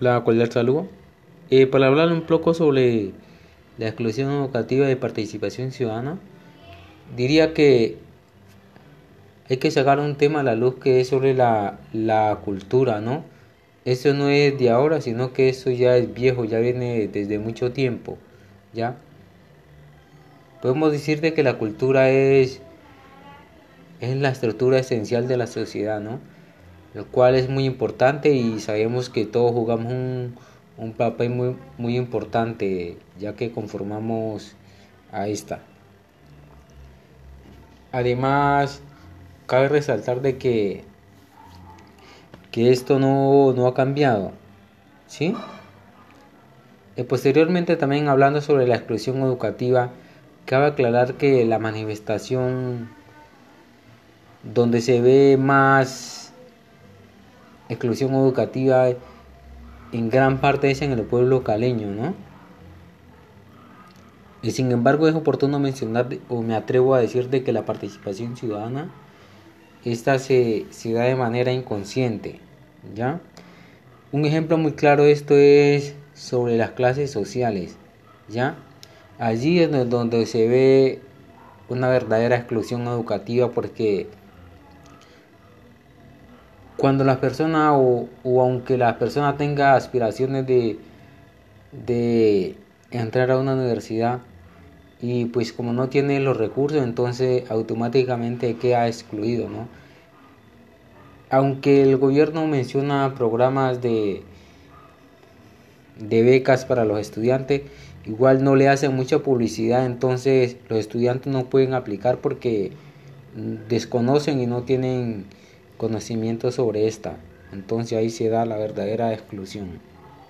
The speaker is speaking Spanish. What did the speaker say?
Hola, cordial saludo. Eh, para hablar un poco sobre la exclusión educativa de participación ciudadana, diría que hay que sacar un tema a la luz que es sobre la, la cultura, ¿no? Eso no es de ahora, sino que eso ya es viejo, ya viene desde mucho tiempo, ¿ya? Podemos decir de que la cultura es, es la estructura esencial de la sociedad, ¿no? El cual es muy importante y sabemos que todos jugamos un, un papel muy, muy importante ya que conformamos a esta. Además, cabe resaltar de que, que esto no, no ha cambiado. ¿Sí? Y posteriormente también hablando sobre la exclusión educativa, cabe aclarar que la manifestación donde se ve más exclusión educativa en gran parte es en el pueblo caleño, ¿no? Y sin embargo es oportuno mencionar o me atrevo a decir de que la participación ciudadana esta se, se da de manera inconsciente, ¿ya? Un ejemplo muy claro de esto es sobre las clases sociales, ¿ya? Allí es donde se ve una verdadera exclusión educativa porque cuando la persona o, aunque la persona tenga aspiraciones de, de entrar a una universidad y pues como no tiene los recursos entonces automáticamente queda excluido no aunque el gobierno menciona programas de de becas para los estudiantes igual no le hacen mucha publicidad entonces los estudiantes no pueden aplicar porque desconocen y no tienen conocimiento sobre esta. Entonces ahí se da la verdadera exclusión.